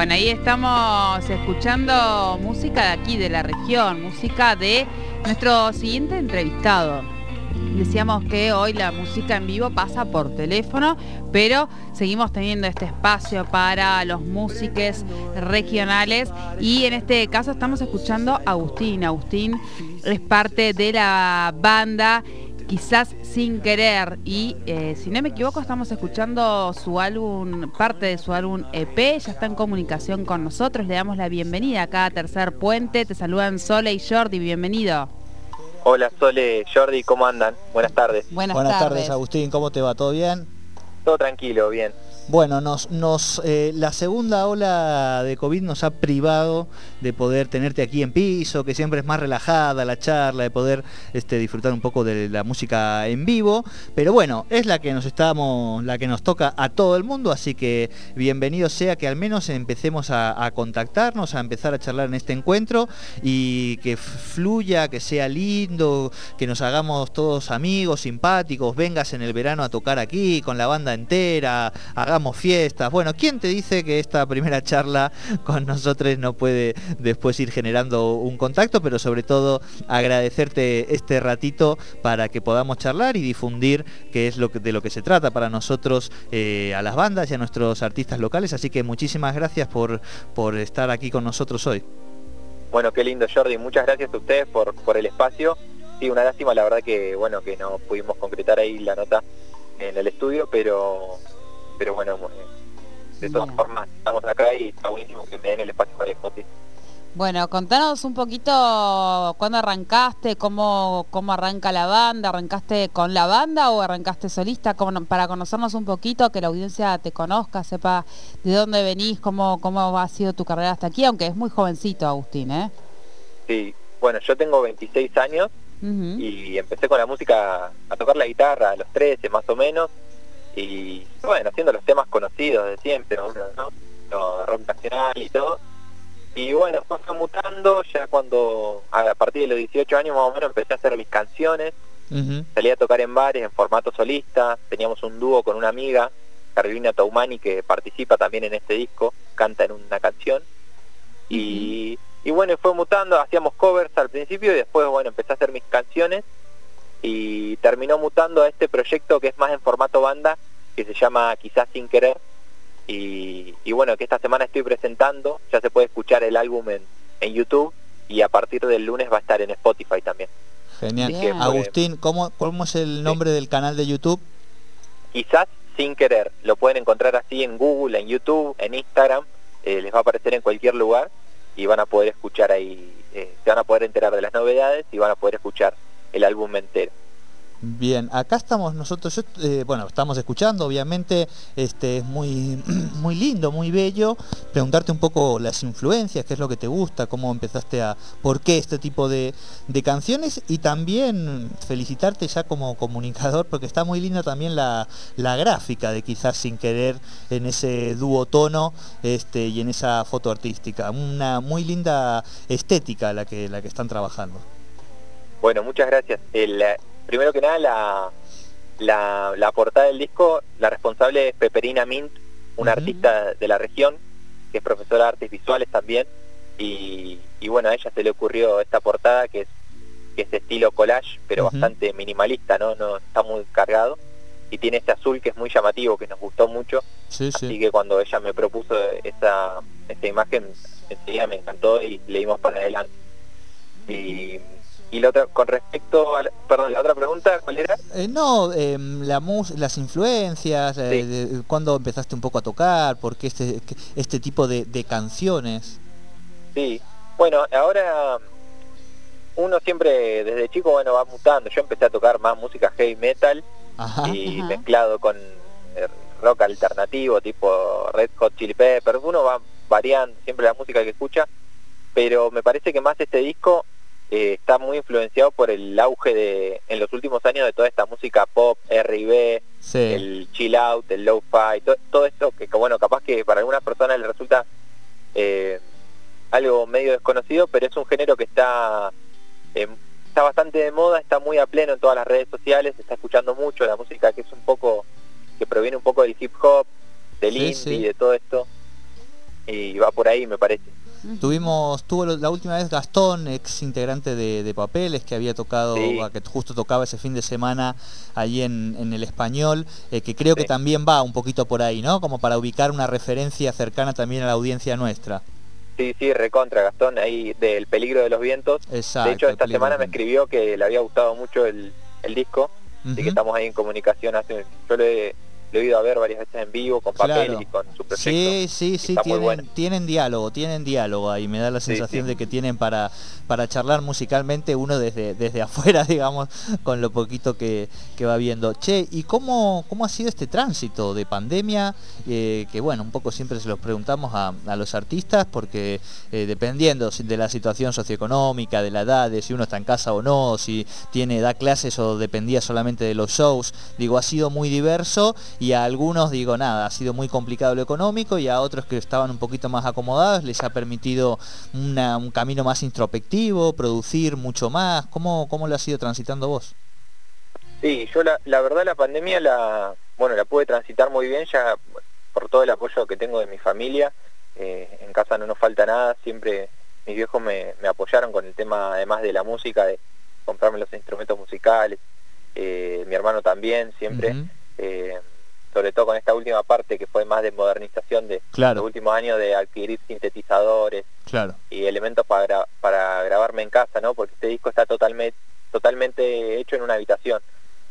Bueno, ahí estamos escuchando música de aquí, de la región, música de nuestro siguiente entrevistado. Decíamos que hoy la música en vivo pasa por teléfono, pero seguimos teniendo este espacio para los músicos regionales y en este caso estamos escuchando a Agustín. Agustín es parte de la banda quizás sin querer. Y eh, si no me equivoco, estamos escuchando su álbum, parte de su álbum EP, ya está en comunicación con nosotros. Le damos la bienvenida acá a Tercer Puente. Te saludan Sole y Jordi, bienvenido. Hola Sole, Jordi, ¿cómo andan? Buenas tardes. Buenas, Buenas tardes, Agustín, ¿cómo te va? ¿Todo bien? Todo tranquilo, bien. Bueno, nos, nos, eh, la segunda ola de COVID nos ha privado de poder tenerte aquí en piso, que siempre es más relajada la charla, de poder este, disfrutar un poco de la música en vivo. Pero bueno, es la que nos estamos, la que nos toca a todo el mundo, así que bienvenido sea que al menos empecemos a, a contactarnos, a empezar a charlar en este encuentro y que fluya, que sea lindo, que nos hagamos todos amigos, simpáticos, vengas en el verano a tocar aquí con la banda entera, hagamos fiestas. Bueno, ¿quién te dice que esta primera charla con nosotros no puede después ir generando un contacto? Pero sobre todo agradecerte este ratito para que podamos charlar y difundir qué es lo de lo que se trata para nosotros eh, a las bandas y a nuestros artistas locales. Así que muchísimas gracias por, por estar aquí con nosotros hoy. Bueno, qué lindo Jordi, muchas gracias a ustedes por, por el espacio. Sí, una lástima, la verdad que bueno que no pudimos concretar ahí la nota en el estudio, pero pero bueno, de todas formas, estamos acá y está buenísimo que me den el espacio para el Bueno, contanos un poquito cuándo arrancaste, cómo, cómo arranca la banda, ¿arrancaste con la banda o arrancaste solista? para conocernos un poquito, que la audiencia te conozca, sepa de dónde venís, cómo, cómo ha sido tu carrera hasta aquí, aunque es muy jovencito Agustín, ¿eh? Sí, bueno, yo tengo 26 años y empecé con la música, a tocar la guitarra a los 13 más o menos, y bueno, haciendo los temas conocidos de siempre, ¿no? rock nacional y todo. Y bueno, fue mutando, ya cuando a partir de los 18 años más o menos empecé a hacer mis canciones, salí a tocar en bares en formato solista, teníamos un dúo con una amiga, Carolina Taumani, que participa también en este disco, canta en una canción. Y, y bueno, fue mutando, hacíamos covers al principio y después, bueno, empecé a hacer mis canciones. Y terminó mutando a este proyecto que es más en formato banda, que se llama Quizás sin querer, y, bueno, que esta semana estoy presentando, ya se puede escuchar el álbum en, en YouTube y a partir del lunes va a estar en Spotify también. Genial. Agustín, ¿cómo, ¿cómo es el nombre del canal de YouTube? Quizás sin querer, lo pueden encontrar así en Google, en YouTube, en Instagram, eh, les va a aparecer en cualquier lugar y van a poder escuchar ahí, eh, se van a poder enterar de las novedades y van a poder escuchar el álbum entero. Bien, acá estamos nosotros, eh, bueno, estamos escuchando, obviamente, este es muy, muy lindo, muy bello. Preguntarte un poco las influencias, qué es lo que te gusta, cómo empezaste a, por qué este tipo de, canciones y también felicitarte ya como comunicador, porque está muy linda también la, gráfica de quizás sin querer en ese dúo tono este, y en esa foto artística. Una muy linda estética la que, la que están trabajando. Bueno, muchas gracias. Primero que nada, la, la, portada del disco, la responsable es Peperina Mint, una artista de la región, que es profesora de artes visuales también, y, bueno, a ella se le ocurrió esta portada que es, que es de estilo collage, pero bastante minimalista, ¿no? no Está muy cargado, y tiene este azul que es muy llamativo, que nos gustó mucho, así que cuando ella me propuso esta, esta imagen, enseguida me encantó y le dimos para adelante. Y y la otra, con respecto a, perdón, la otra pregunta, ¿cuál era? Eh, no, em, la las influencias, eh, cuándo empezaste un poco a tocar, por qué este, este tipo de, canciones. Sí, bueno, ahora uno siempre desde chico bueno va mutando. Yo empecé a tocar más música heavy metal y mezclado con eh, rock alternativo tipo Red Hot Chili Peppers. Uno va variando siempre la música que escucha, pero me parece que más este disco eh, está muy influenciado por el auge de en los últimos años de toda esta música pop, R&B, el chill out, el low-fi, todo esto que, bueno, capaz que para algunas personas le resulta eh, algo medio desconocido, pero es un género que está eh, está bastante de moda, está muy a pleno en todas las redes sociales, se está escuchando mucho la música que es un poco que proviene un poco del hip hop, del indie, de todo esto. y va por ahí me parece. Tuvimos, tuvo la última vez Gastón, ex integrante de, Papeles, que había tocado, que justo tocaba ese fin de semana allí en, el español, eh, que creo que también va un poquito por ahí, ¿no? Como para ubicar una referencia cercana también a la audiencia nuestra. Sí, sí, recontra Gastón, ahí del peligro de los vientos. Exacto, de hecho, esta semana me escribió que le había gustado mucho el, disco, así que estamos ahí en comunicación. Hace, yo le lo he ido a ver varias veces en vivo con papeles y con su proyecto. Sí, sí, sí, tienen, tienen, diálogo, tienen diálogo ahí, me da la sensación de que tienen para, para charlar musicalmente uno desde, desde afuera, digamos, con lo poquito que, va viendo. Che, ¿y cómo, cómo ha sido este tránsito de pandemia? Eh, que bueno, un poco siempre se los preguntamos a, los artistas, porque eh, dependiendo de la situación socioeconómica, de la edad, de si uno está en casa o no, si tiene, da clases o dependía solamente de los shows, digo, ha sido muy diverso y a algunos digo nada, ha sido muy complicado lo económico y a otros que estaban un poquito más acomodados les ha permitido un camino más introspectivo, producir mucho más. ¿Cómo, cómo lo has ido transitando vos? Sí, yo la, la verdad la pandemia la, bueno, la pude transitar muy bien ya por todo el apoyo que tengo de mi familia. Eh, en casa no nos falta nada, siempre mis viejos me, apoyaron con el tema además de la música, de comprarme los instrumentos musicales, eh, mi hermano también, siempre sobre todo con esta última parte que fue más de modernización de los últimos años de adquirir sintetizadores y elementos para, para grabarme en casa, ¿no? Porque este disco está totalmente, totalmente hecho en una habitación.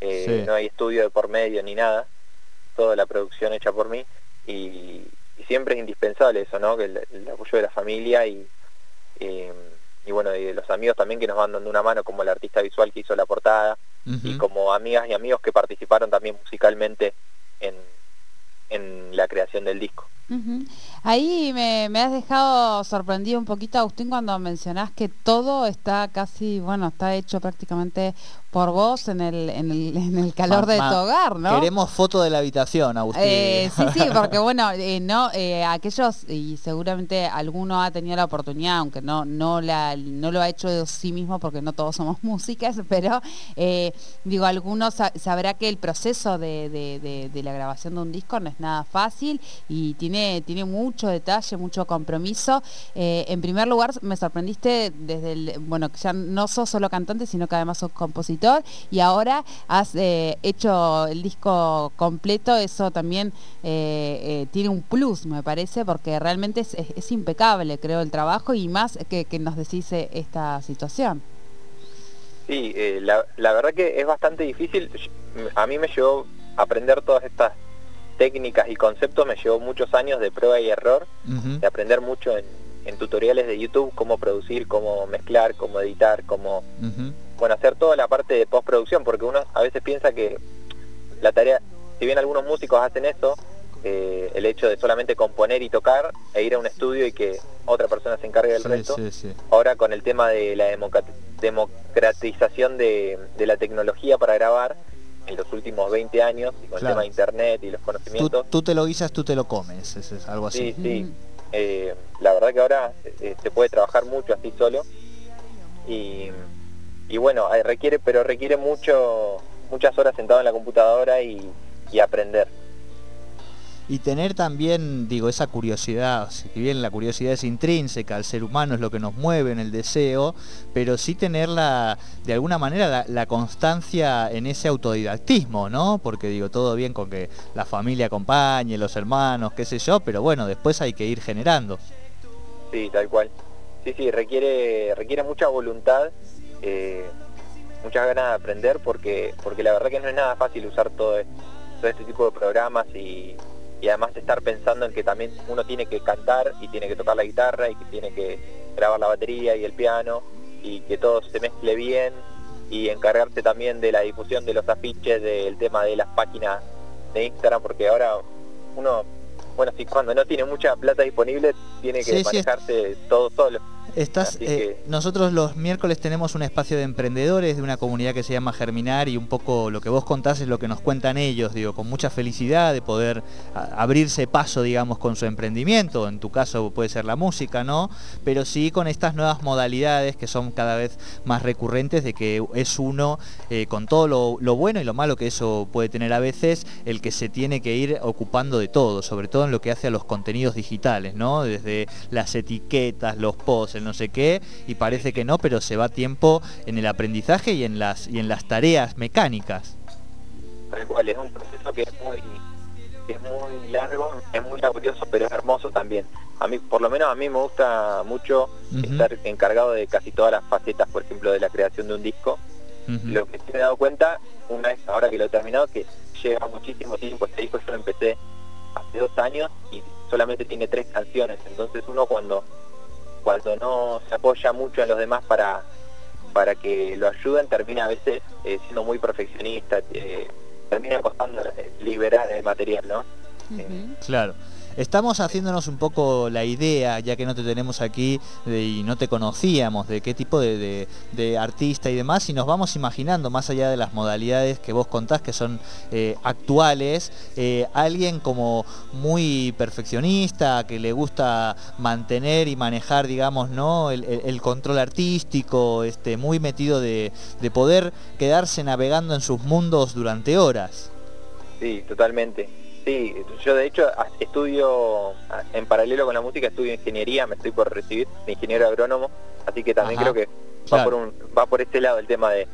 Eh, no hay estudio de por medio ni nada, toda la producción hecha por mí y, siempre es indispensable eso, ¿no? Que el, apoyo de la familia y, y, bueno, y de los amigos también que nos van dando una mano, como el artista visual que hizo la portada y como amigas y amigos que participaron también musicalmente en, en la creación del disco. Ahí me, has dejado sorprendido un poquito, Agustín, cuando mencionás que todo está casi, bueno, está hecho prácticamente por vos en el, en el, en el calor de tu hogar, ¿no? Queremos foto de la habitación, Agustín. Eh, sí, sí, porque bueno, eh, no, eh, aquellos, y seguramente alguno ha tenido la oportunidad, aunque no, no, la, no lo ha hecho de sí mismo porque no todos somos músicas, pero digo, algunos sabrá que el proceso de, de, de, la grabación de un disco no es nada fácil y tiene, tiene mucho detalle, mucho compromiso. en primer lugar, me sorprendiste desde el, bueno, que ya no sos solo cantante, sino que además sos compositor y ahora has eh, hecho el disco completo, eso también eh, eh, tiene un plus, me parece, porque realmente es, impecable, creo, el trabajo y más que, nos decís esta situación. Sí, la, verdad que es bastante difícil. A mí me llevó aprender todas estas técnicas y conceptos, me llevó muchos años de prueba y error, de aprender mucho en, tutoriales de YouTube, cómo producir, cómo mezclar, cómo editar, cómo bueno, hacer toda la parte de postproducción, porque uno a veces piensa que la tarea, si bien algunos músicos hacen eso, eh, el hecho de solamente componer y tocar e ir a un estudio y que otra persona se encargue del resto. Ahora con el tema de la democratización de, la tecnología para grabar en los últimos 20 años, y con el tema de internet y los conocimientos. Tú, te lo guisas, tú te lo comes, es, algo así. Sí, sí. Eh, la verdad que ahora eh, se puede trabajar mucho así solo y bueno, requiere, pero requiere mucho, muchas horas sentado en la computadora y, aprender. Y tener también, digo, esa curiosidad, si bien la curiosidad es intrínseca al ser humano, es lo que nos mueve en el deseo, pero sí tenerla, de alguna manera, la, constancia en ese autodidactismo, ¿no? Porque digo, todo bien con que la familia acompañe, los hermanos, qué sé yo, pero bueno, después hay que ir generando. Sí, tal cual. Sí, sí, requiere, requiere mucha voluntad eh, muchas ganas de aprender porque, porque la verdad que no es nada fácil usar todo, este tipo de programas y, además estar pensando en que también uno tiene que cantar y tiene que tocar la guitarra y que tiene que grabar la batería y el piano y que todo se mezcle bien y encargarse también de la difusión de los afiches, del tema de las páginas de Instagram, porque ahora uno, bueno, si cuando no tiene mucha plata disponible, tiene que manejarse todo solo. Estás, eh, nosotros los miércoles tenemos un espacio de emprendedores de una comunidad que se llama Germinar y un poco lo que vos contás es lo que nos cuentan ellos, digo, con mucha felicidad de poder abrirse paso, digamos, con su emprendimiento, en tu caso puede ser la música, ¿no? Pero sí con estas nuevas modalidades que son cada vez más recurrentes de que es uno, eh, con todo lo, lo bueno y lo malo que eso puede tener a veces, el que se tiene que ir ocupando de todo, sobre todo en lo que hace a los contenidos digitales, ¿no? Desde las etiquetas, los posts, no sé qué, y parece que no, pero se va tiempo en el aprendizaje y en las, y en las tareas mecánicas. Tal cual, es un proceso que es muy, es muy largo, es muy laborioso, pero es hermoso también. A mí, por lo menos a mí me gusta mucho estar encargado de casi todas las facetas, por ejemplo, de la creación de un disco. Lo que sí me he dado cuenta, una vez ahora que lo he terminado, que lleva muchísimo tiempo. Este disco yo lo empecé hace dos años y solamente tiene tres canciones. Entonces uno cuando cuando no se apoya mucho en los demás para, para que lo ayuden, termina a veces eh, siendo muy perfeccionista, eh, termina costando liberar el material, ¿no? Claro. Estamos haciéndonos un poco la idea, ya que no te tenemos aquí y no te conocíamos, de qué tipo de, artista y demás, y nos vamos imaginando, más allá de las modalidades que vos contás, que son eh, actuales, eh, alguien como muy perfeccionista, que le gusta mantener y manejar, digamos, ¿no? el, control artístico, este, muy metido de, de poder quedarse navegando en sus mundos durante horas. Sí, totalmente. Sí, yo de hecho estudio, en paralelo con la música, estudio ingeniería, me estoy por recibir de ingeniero agrónomo, así que también creo que va, por un, va por este lado el tema de,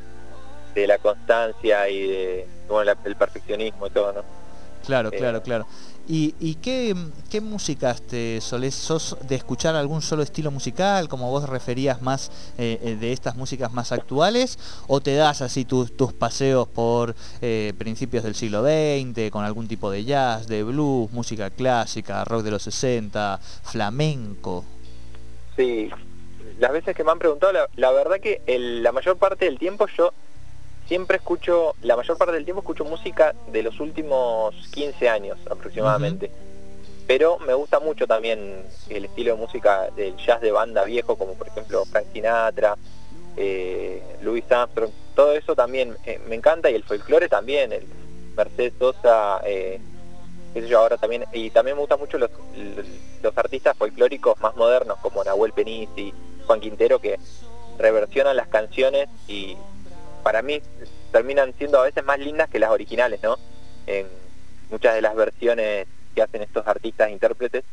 de la constancia y de el perfeccionismo y todo, ¿no? Claro, eh, claro, claro. ¿Y, qué, músicas te solés, sos de escuchar algún solo estilo musical, como vos referías más eh, eh, de estas músicas más actuales, o te das así tus, paseos por eh, principios del siglo XX, con algún tipo de jazz, de blues, música clásica, rock de los 60, flamenco? Sí, las veces que me han preguntado, la, verdad que la mayor parte del tiempo yo siempre escucho, la mayor parte del tiempo escucho música de los últimos 15 años aproximadamente. Pero me gusta mucho también el estilo de música del jazz de banda viejo, como por ejemplo Frank Sinatra, eh, Louis Armstrong, todo eso también eh, me encanta y el folclore también, el Mercedes Sosa, eh, qué sé yo, ahora también, y también me gustan mucho los, los artistas folclóricos más modernos como Nahuel Peniz y Juan Quintero que reversionan las canciones y para mí terminan siendo a veces más lindas que las originales, ¿no? En muchas de las versiones que hacen estos artistas intérpretes.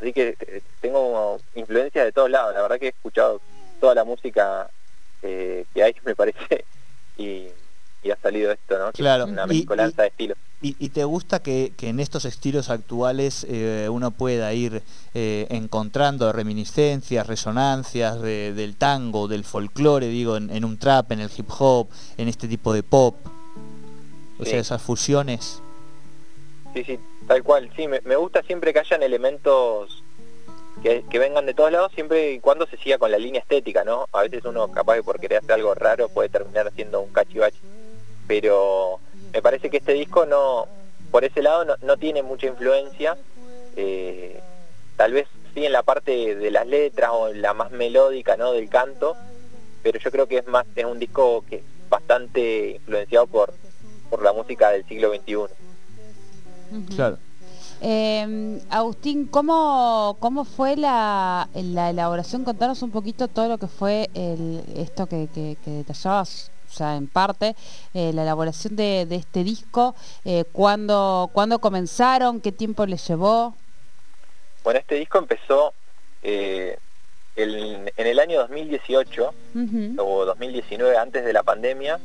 Así que eh, tengo influencia de todos lados. La verdad que he escuchado toda la música eh, que hay, me parece, y, ha salido esto, ¿no? Claro. Una mezcolanza de estilos. Y, te gusta que, en estos estilos actuales eh, uno pueda ir eh, encontrando reminiscencias, resonancias del tango, del folclore, digo, en, un trap, en el hip hop, en este tipo de pop? O sea, esas fusiones. Sí, sí, tal cual. Sí, me, gusta siempre que hayan elementos que, vengan de todos lados, siempre y cuando se siga con la línea estética, ¿no? A veces uno capaz de por querer hacer algo raro puede terminar haciendo un cachivache. Pero me parece que este disco no, por ese lado no, tiene mucha influencia, eh, tal vez sí en la parte de las letras o en la más melódica ¿no? del canto, pero yo creo que es más, es un disco que bastante influenciado por, por la música del siglo XXI. Claro. Eh, Agustín, ¿cómo, ¿cómo fue la, la, elaboración? Contanos un poquito todo lo que fue el, esto que, que, que detallabas o sea, en parte, eh, la elaboración de, este disco, eh, ¿cuándo, comenzaron? ¿Qué tiempo les llevó? Bueno, este disco empezó eh, en el año 2018 o 2019, antes de la pandemia.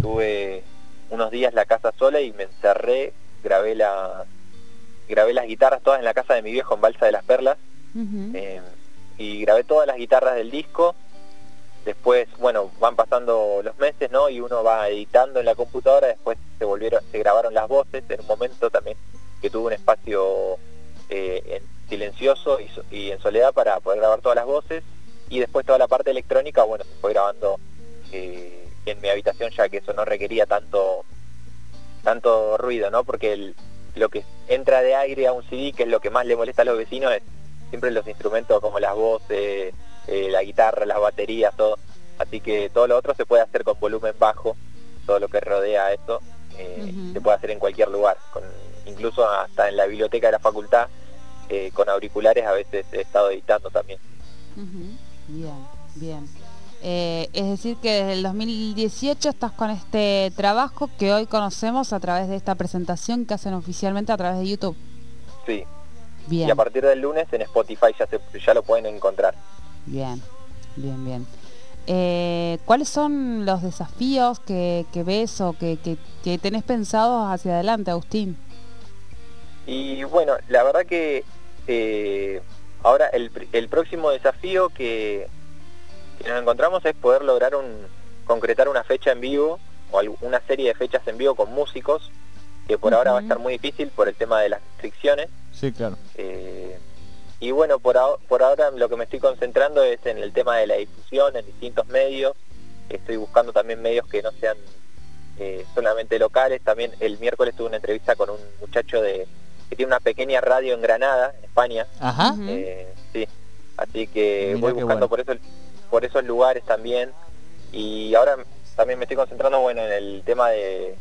tuve unos días la casa sola y me encerré, grabé, la, grabé las guitarras todas en la casa de mi viejo en Balsa de las Perlas. y grabé todas las guitarras del disco después, bueno, van pasando los meses, ¿no? Y uno va editando en la computadora, después se volvieron, se grabaron las voces en un momento también que tuvo un espacio eh, silencioso y, en soledad para poder grabar todas las voces y después toda la parte electrónica, bueno, se fue grabando eh, en mi habitación ya que eso no requería tanto tanto ruido, ¿no? Porque lo que entra de aire a un CD, que es lo que más le molesta a los vecinos, es siempre los instrumentos como las voces, eh, la guitarra, las baterías, todo. Así que todo lo otro se puede hacer con volumen bajo, todo lo que rodea eso eh, se puede hacer en cualquier lugar, con, incluso hasta en la biblioteca de la facultad, eh, con auriculares a veces he estado editando también. Bien, bien. es decir, que desde el 2018 estás con este trabajo que hoy conocemos a través de esta presentación que hacen oficialmente a través de YouTube. Sí. Bien. Y a partir del lunes en Spotify ya, se, ya lo pueden encontrar. Bien, bien, bien. Eh, ¿Cuáles son los desafíos que, ves o que, tenés pensados hacia adelante, Agustín? Y bueno, la verdad que eh, ahora el, próximo desafío que, nos encontramos es poder lograr un concretar una fecha en vivo o una serie de fechas en vivo con músicos, que por ahora va a estar muy difícil por el tema de las restricciones. Sí, claro. Eh, y bueno, por, por ahora lo que me estoy concentrando es en el tema de la difusión en distintos medios. Estoy buscando también medios que no sean eh, solamente locales. También el miércoles tuve una entrevista con un muchacho de que tiene una pequeña radio en Granada, en España. Ajá. Eh, sí. Así que voy buscando por eso por esos lugares también. Y ahora también me estoy concentrando bueno en el tema de,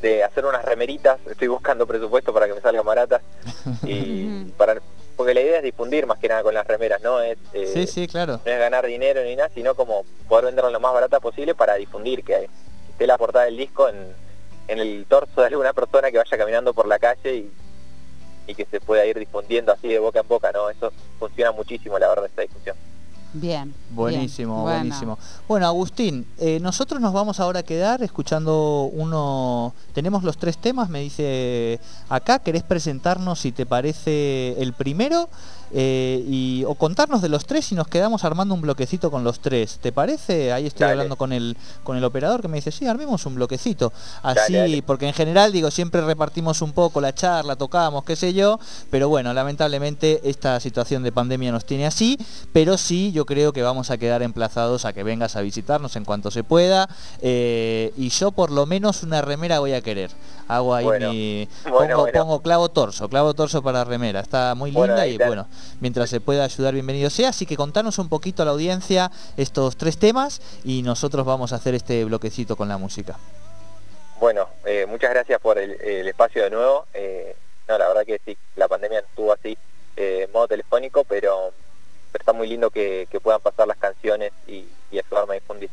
de hacer unas remeritas. Estoy buscando presupuesto para que me salgan baratas y para porque la idea es difundir más que nada con las remeras, no es, eh, sí, sí, claro. no es ganar dinero ni nada, sino como poder venderlo lo más barata posible para difundir, que esté la portada del disco en, en el torso de alguna persona que vaya caminando por la calle y, y que se pueda ir difundiendo así de boca en boca, ¿no? Eso funciona muchísimo, la verdad, esta discusión. Bien. Buenísimo, buenísimo. Bueno, Agustín, eh, nosotros nos vamos ahora a quedar escuchando uno... Tenemos los tres temas, me dice acá. ¿Querés presentarnos, si te parece, el primero? Eh, y, o contarnos de los tres y nos quedamos armando un bloquecito con los tres. ¿Te parece? Ahí estoy hablando con el, con el operador que me dice, sí, armemos un bloquecito. Así, porque en general, digo, siempre repartimos un poco la charla, tocamos, qué sé yo, pero bueno, lamentablemente esta situación de pandemia nos tiene así, pero sí, yo creo que vamos a quedar emplazados a que vengas a visitarnos en cuanto se pueda. Eh, y yo por lo menos una remera voy a querer. Hago ahí mi... pongo, clavo torso, clavo torso para remera. Está muy linda y bueno, mientras se pueda ayudar, bienvenido sea. Así que contanos un poquito a la audiencia estos tres temas y nosotros vamos a hacer este bloquecito con la música. Bueno, eh, muchas gracias por el, espacio de nuevo. Eh, no, la verdad que sí, la pandemia estuvo así, eh, en modo telefónico, pero, está muy lindo que, puedan pasar las canciones y, ayudarme a difundir.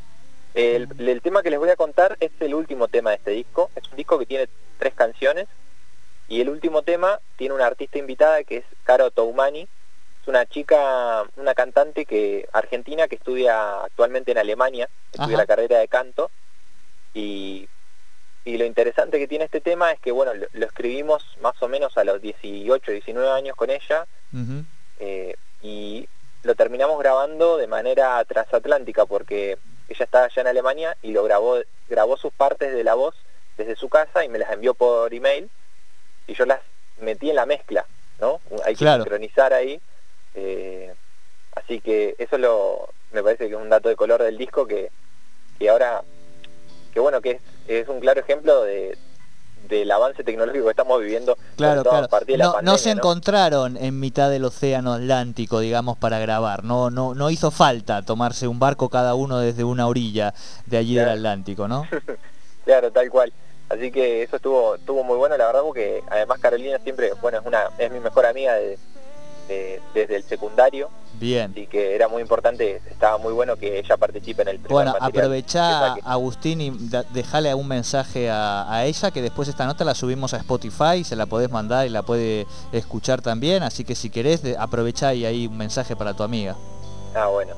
El, el, tema que les voy a contar es el último tema de este disco. Es un disco que tiene tres canciones y el último tema tiene una artista invitada que es Caro Toumani, es una chica, una cantante que argentina que estudia actualmente en Alemania, estudia la carrera de canto. Y, y, lo interesante que tiene este tema es que bueno, lo, escribimos más o menos a los 18, 19 años con ella. Eh, y lo terminamos grabando de manera transatlántica porque ella estaba allá en Alemania y lo grabó, grabó sus partes de la voz desde su casa y me las envió por email y yo las metí en la mezcla, ¿no? Hay que sincronizar ahí. Eh, así que eso lo, me parece que es un dato de color del disco que, que ahora, que bueno, que es, un claro ejemplo de, del avance tecnológico que estamos viviendo. Claro, claro. no, no, se encontraron en mitad del océano Atlántico, digamos, para grabar. No, no, no hizo falta tomarse un barco cada uno desde una orilla de allí del Atlántico, ¿no? claro, tal cual. Así que eso estuvo estuvo muy bueno, la verdad, porque además Carolina siempre, bueno, es una es mi mejor amiga desde el secundario. Bien. Así que era muy importante, estaba muy bueno que ella participe en el primer Bueno, aprovechá, Agustín, y dejale un mensaje a, ella, que después esta nota la subimos a Spotify, se la podés mandar y la puede escuchar también, así que si querés, aprovechá y ahí un mensaje para tu amiga. Ah, bueno.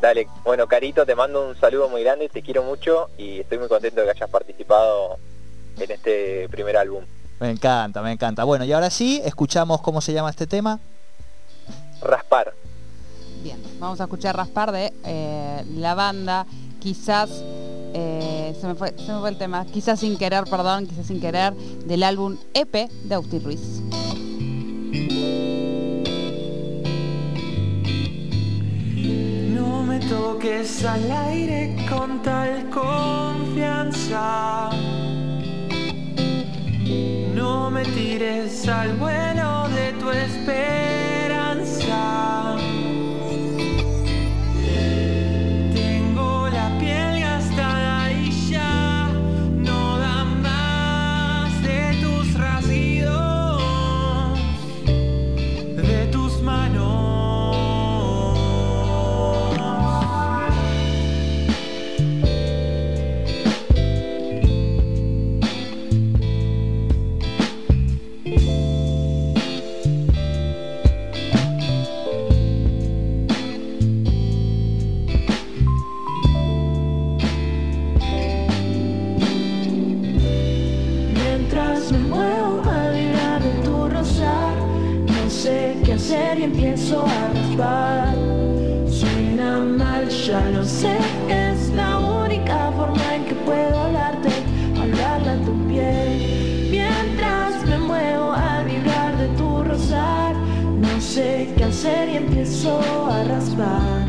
Dale, bueno, Carito, te mando un saludo muy grande, te quiero mucho y estoy muy contento de que hayas participado en este primer álbum. Me encanta, me encanta. Bueno, y ahora sí, escuchamos cómo se llama este tema. Raspar. Vamos a escuchar Raspar de eh, la banda, quizás, eh, se, me fue, se me fue el tema, quizás sin querer, perdón, quizás sin querer, del álbum EP de Agustín Ruiz. No me toques al aire con tal confianza no me tires al vuelo de tu esperanza. Hacer y empiezo a raspar. Suena mal, ya lo sé, es la única forma en que puedo hablarte, hablarle a tu piel. Mientras me muevo al vibrar de tu rosar, no sé qué hacer y empiezo a raspar.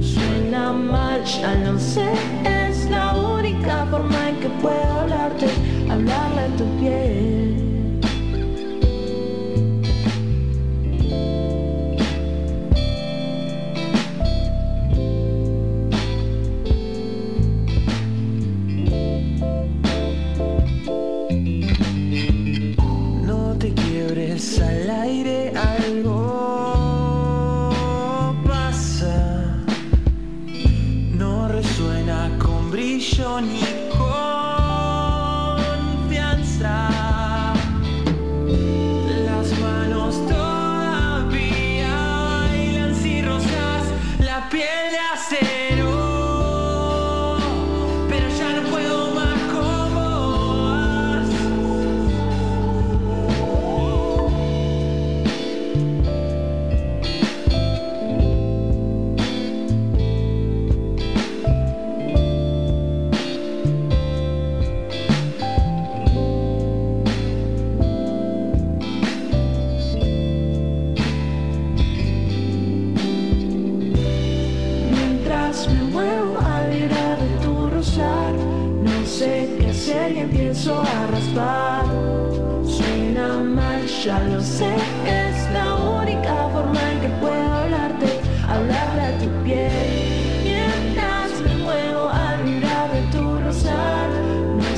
Suena mal, ya lo sé, es la única forma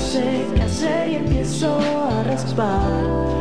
sé qué hacer y empiezo a raspar.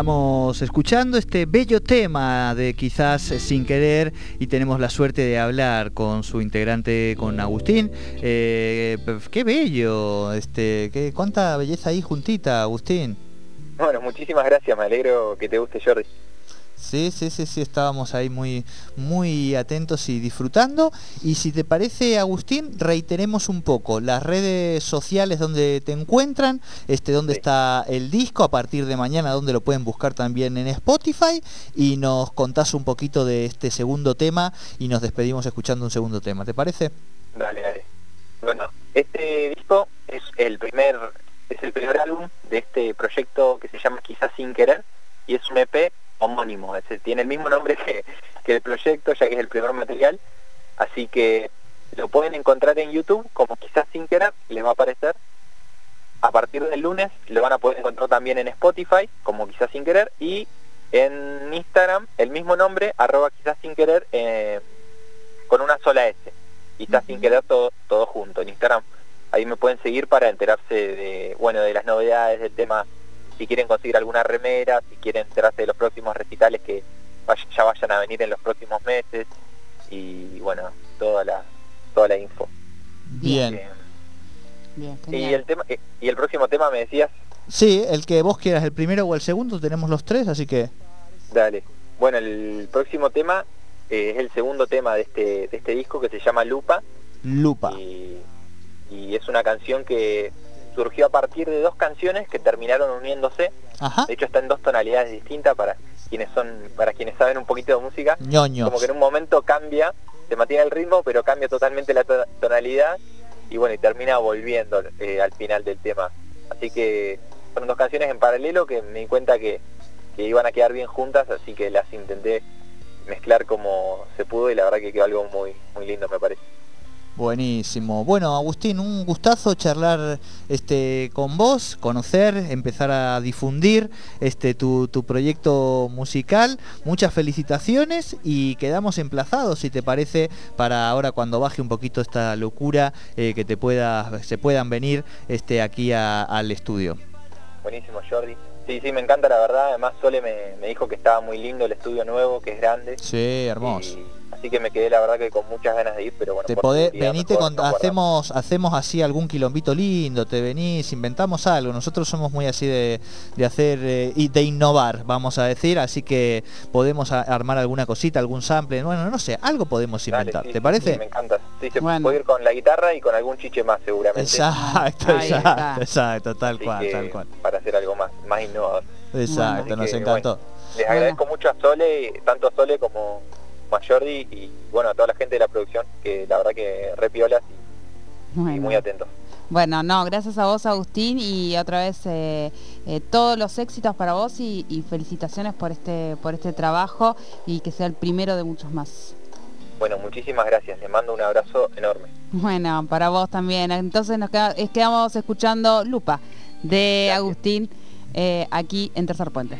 Estamos escuchando este bello tema de quizás sin querer y tenemos la suerte de hablar con su integrante, con Agustín. Eh, qué bello, este, qué, cuánta belleza ahí juntita, Agustín. Bueno, muchísimas gracias, me alegro que te guste Jordi. Sí, sí, sí, sí, estábamos ahí muy, muy atentos y disfrutando. Y si te parece, Agustín, reiteremos un poco las redes sociales donde te encuentran, este, donde Sí. está el disco, a partir de mañana, donde lo pueden buscar también en Spotify, y nos contás un poquito de este segundo tema y nos despedimos escuchando un segundo tema, ¿te parece? Dale, dale. Bueno, este disco es el primer es el primer álbum de este proyecto que se llama Quizás sin querer y es un EP homónimo, es decir, tiene el mismo nombre que, que el proyecto ya que es el primer material, así que lo pueden encontrar en YouTube como Quizás sin querer, les va a aparecer. A partir del lunes lo van a poder encontrar también en Spotify como Quizás sin querer y en Instagram el mismo nombre, arroba quizás sin querer, eh, con una sola S. Quizás sin querer todo, todo junto en Instagram. Ahí me pueden seguir para enterarse de, bueno, de las novedades del tema, si quieren conseguir alguna remera, si quieren enterarse de los próximos recitales que ya vayan a venir en los próximos meses y bueno, toda la toda la info. Bien. Eh, Bien, y el tema eh, y el próximo tema me decías, Sí, el que vos quieras, el primero o el segundo, tenemos los tres, así que... dale. Bueno, el próximo tema eh, es el segundo tema de este de este disco que se llama Lupa. Lupa. y, y es una canción que surgió a partir de dos canciones que terminaron uniéndose. Ajá. De hecho está en dos tonalidades distintas para quienes son, para quienes saben un poquito de música. ñoños. Como que en un momento cambia, se mantiene el ritmo, pero cambia totalmente la to- tonalidad y bueno, y termina volviendo eh, al final del tema. Así que fueron dos canciones en paralelo que me di cuenta que, que iban a quedar bien juntas, así que las intenté mezclar como se pudo y la verdad que quedó algo muy, muy lindo me parece. Buenísimo. Bueno, Agustín, un gustazo charlar este con vos, conocer, empezar a difundir este tu, tu proyecto musical. Muchas felicitaciones y quedamos emplazados, si te parece, para ahora cuando baje un poquito esta locura, eh, que te pueda, se puedan venir este aquí a- al estudio. buenísimo Jordi. Sí, sí, me encanta la verdad. Además Sole me, me dijo que estaba muy lindo el estudio nuevo, que es grande. Sí, hermoso. Y- así que me quedé la verdad que con muchas ganas de ir, pero bueno. Te podés, venite mejor con, guardamos. hacemos, hacemos así algún quilombito lindo, te venís, inventamos algo. Nosotros somos muy así de, de hacer eh, y de innovar, vamos a decir, así que podemos a- armar alguna cosita, algún sample, bueno, no sé, algo podemos Dale, inventar. sí, ¿Te sí, parece? sí, me encanta. Sí, se Bueno. puede ir con la guitarra y con algún chiche más seguramente. Exacto, Ahí está. exacto, exacto, tal Así cual, tal cual. Para hacer algo más, más innovador. Exacto, Bueno. nos que, encantó. Les agradezco mucho a Sole, tanto a Sole como a Jordi y bueno a toda la gente de la producción, que la verdad que re piolas y, y muy atentos. Bueno, no, gracias a vos, Agustín, y otra vez eh, eh, todos los éxitos para vos y, y felicitaciones por este, por este trabajo y que sea el primero de muchos más. Bueno, muchísimas gracias, les mando un abrazo enorme. Bueno, para vos también. Entonces nos queda- quedamos escuchando Lupa de Gracias. Agustín eh, aquí en Tercer Puente.